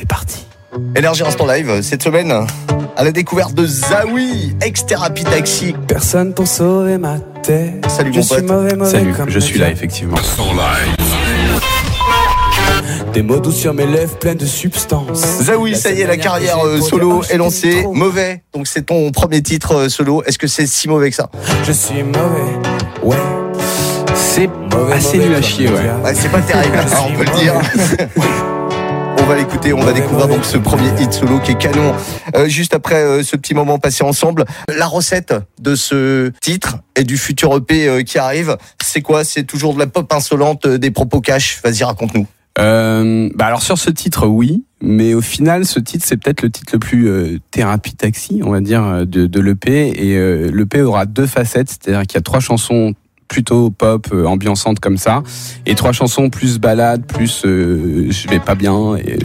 C'est parti. Énergie Instant Live, cette semaine, à la découverte de Zawi, ex-thérapie taxi. Personne pour sauver ma tête. Salut, je mon suis pote. mauvais, mauvais Salut, comme je suis là effectivement. Des mots doux sur mes lèvres pleines de substance. Zawi, La ça y est, la carrière euh, solo est lancée. Mauvais, donc c'est ton premier titre euh, solo. Est-ce que c'est si mauvais que ça? Je suis mauvais, ouais. C'est Mauvais, assez nul à chier, ouais. Ouais, C'est pas terrible, hein, on peut le dire. On va l'écouter, on va découvrir donc ce premier hit solo qui est canon. Euh, juste après euh, ce petit moment passé ensemble, la recette de ce titre et du futur EP euh, qui arrive, c'est quoi? C'est toujours de la pop insolente, des propos cash. Vas-y, raconte-nous. Bah alors sur ce titre, oui, mais au final, ce titre, c'est peut-être le titre le plus thérapie taxi, on va dire, de, de l'EP. Et l'EP aura deux facettes, c'est-à-dire qu'il y a trois chansons plutôt pop, euh, comme ça, et trois chansons plus balades, plus euh, je vais pas bien, et,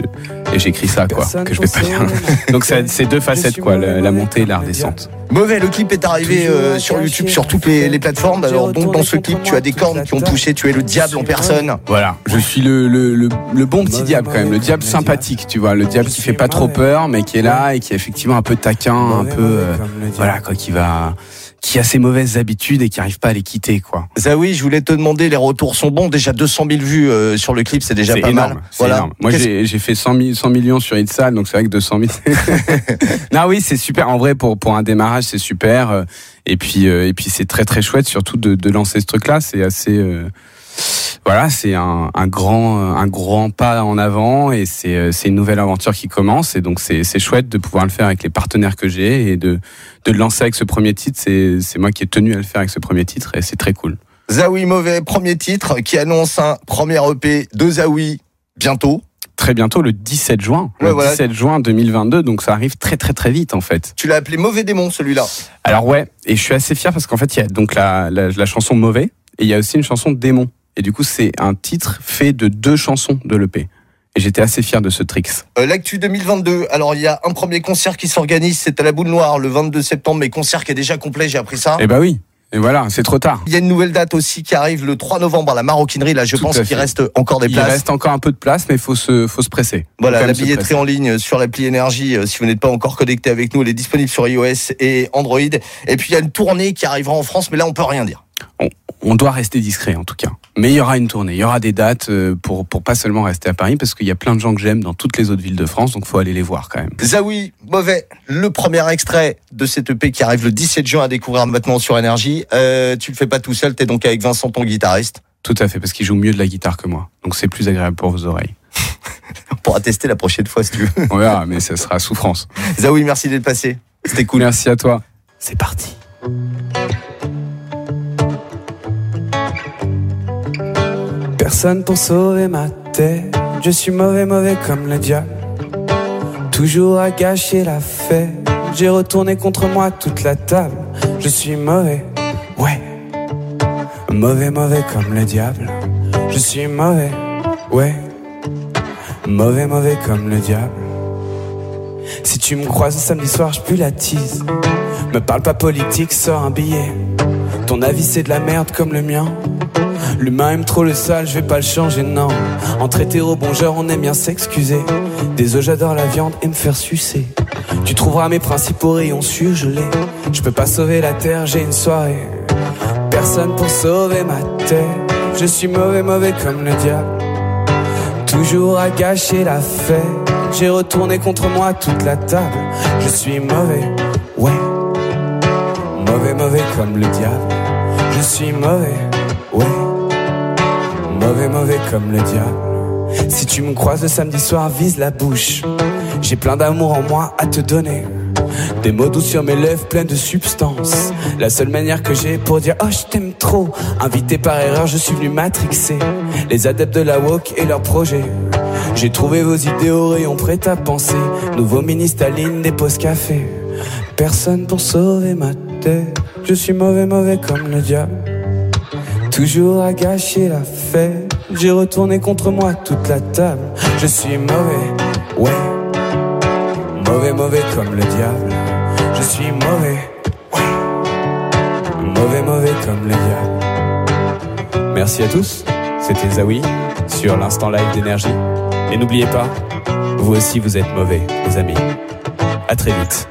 et j'écris ça, quoi, Personne que je vais pas bien. Donc c'est deux facettes, quoi, la, montée et la redescente. Mauvais, le clip est arrivé euh, sur YouTube, sur toutes les, les plateformes. Alors donc dans ce clip, tu as des cornes qui ont touché. Tu es le diable en personne. Voilà, je suis le, le, le, le bon petit diable quand même, le diable sympathique, tu vois, le diable qui fait pas trop peur, mais qui est là et qui est effectivement un peu taquin, un peu, euh, voilà quoi, qui va, qui a ses mauvaises habitudes et qui arrive pas à les quitter, quoi. Zawi, je voulais te demander, les retours sont bons. Déjà 200 000 vues euh, sur le clip, c'est déjà pas énorme, mal. énorme. Moi, j'ai fait 100, 000 100 millions sur Itzal, donc c'est vrai que 200 000. non, oui, c'est super. En vrai, pour pour un démarrage, c'est super. Euh, Et puis euh, et puis c'est très très chouette, surtout de, de lancer ce truc-là. C'est assez. euh, voilà, c'est un, un grand un grand pas en avant et c'est euh, c'est une nouvelle aventure qui commence et donc c'est c'est chouette de pouvoir le faire avec les partenaires que j'ai et de de le lancer avec ce premier titre. C'est c'est moi qui ai tenu à le faire avec ce premier titre et c'est très cool. Zawi Mauvais, premier titre, qui annonce un premier EP de Zawi bientôt. Très bientôt, le 17 juin. Ouais, le voilà. 17 juin 2022, donc ça arrive très très très vite en fait. Tu l'as appelé Mauvais Démon, celui-là. Alors ouais, et je suis assez fier parce qu'en fait il y a donc la, la, la chanson Mauvais et il y a aussi une chanson Démon. Et du coup c'est un titre fait de deux chansons de l'EP. Et j'étais assez fier de ce tricks. Euh, L'actu 2022. Alors, il y a un premier concert qui s'organise. C'est à la Boule Noire le 22 septembre, mais concert qui est déjà complet. J'ai appris ça. Et bah oui, et voilà, c'est trop tard. Il y a une nouvelle date aussi qui arrive le 3 novembre à la Maroquinerie. Là, je Tout pense qu'il reste encore des Il places. reste encore un peu de place, mais il faut se, faut se presser. Voilà, la billetterie en ligne sur l'appli Énergie, euh, si vous n'êtes pas encore connecté avec nous, elle est disponible sur iOS et Android. Et puis il y a une tournée qui arrivera en France, mais là on peut rien dire. On doit rester discret en tout cas. Mais il y aura une tournée, il y aura des dates euh, pour, pour pas seulement rester à Paris, parce qu'il y a plein de gens que j'aime dans toutes les autres villes de France, donc faut aller les voir quand même. Zawi, mauvais, le premier extrait de cette EP qui arrive le 17 juin à découvrir maintenant sur Énergie. Euh, tu le fais pas tout seul, t'es donc avec Vincent, ton guitariste. Tout à fait, parce qu'il joue mieux de la guitare que moi. Donc c'est plus agréable pour vos oreilles. On pourra tester la prochaine fois si tu veux. On verra, mais ça sera souffrance. Zawi, merci d'être passé. C'était cool. Merci à toi. C'est parti. Personne pour sauver ma tête. Je suis mauvais, mauvais comme le diable. Toujours à gâcher la fête. J'ai retourné contre moi toute la table. Je suis mauvais, ouais. Mauvais, mauvais comme le diable. Je suis mauvais, ouais. Mauvais, mauvais comme le diable. Si tu me croises samedi soir, je pue la tease. Me parle pas politique, sors un billet. Ton avis c'est de la merde comme le mien. L'humain aime trop le sale, je vais pas le changer, non. Entre hétéro, bon genre, on aime bien s'excuser. Désolé, j'adore la viande et me faire sucer. Tu trouveras mes principaux rayons surgelés. Je peux pas sauver la terre, j'ai une soirée. Personne pour sauver ma tête. Je suis mauvais, mauvais comme le diable. Toujours à gâcher la fête. J'ai retourné contre moi toute la table. Je suis mauvais, ouais. Mauvais, mauvais comme le diable. Je suis mauvais, ouais. Mauvais, mauvais comme le diable. Si tu me croises le samedi soir, vise la bouche. J'ai plein d'amour en moi à te donner. Des mots doux sur mes lèvres pleines de substance. La seule manière que j'ai pour dire oh je t'aime trop. Invité par erreur, je suis venu matrixer les adeptes de la woke et leurs projets. J'ai trouvé vos idées au rayon prêt à penser. Nouveau mini Staline, des pauses café. Personne pour sauver ma tête. Je suis mauvais, mauvais comme le diable. Toujours à gâcher la fête. J'ai retourné contre moi toute la table. Je suis mauvais, ouais. Mauvais, mauvais comme le diable. Je suis mauvais, ouais. Mauvais, mauvais comme le diable. Merci à tous. C'était Zawi sur l'instant live d'énergie. Et n'oubliez pas, Vous aussi, vous êtes mauvais, les amis. À très vite.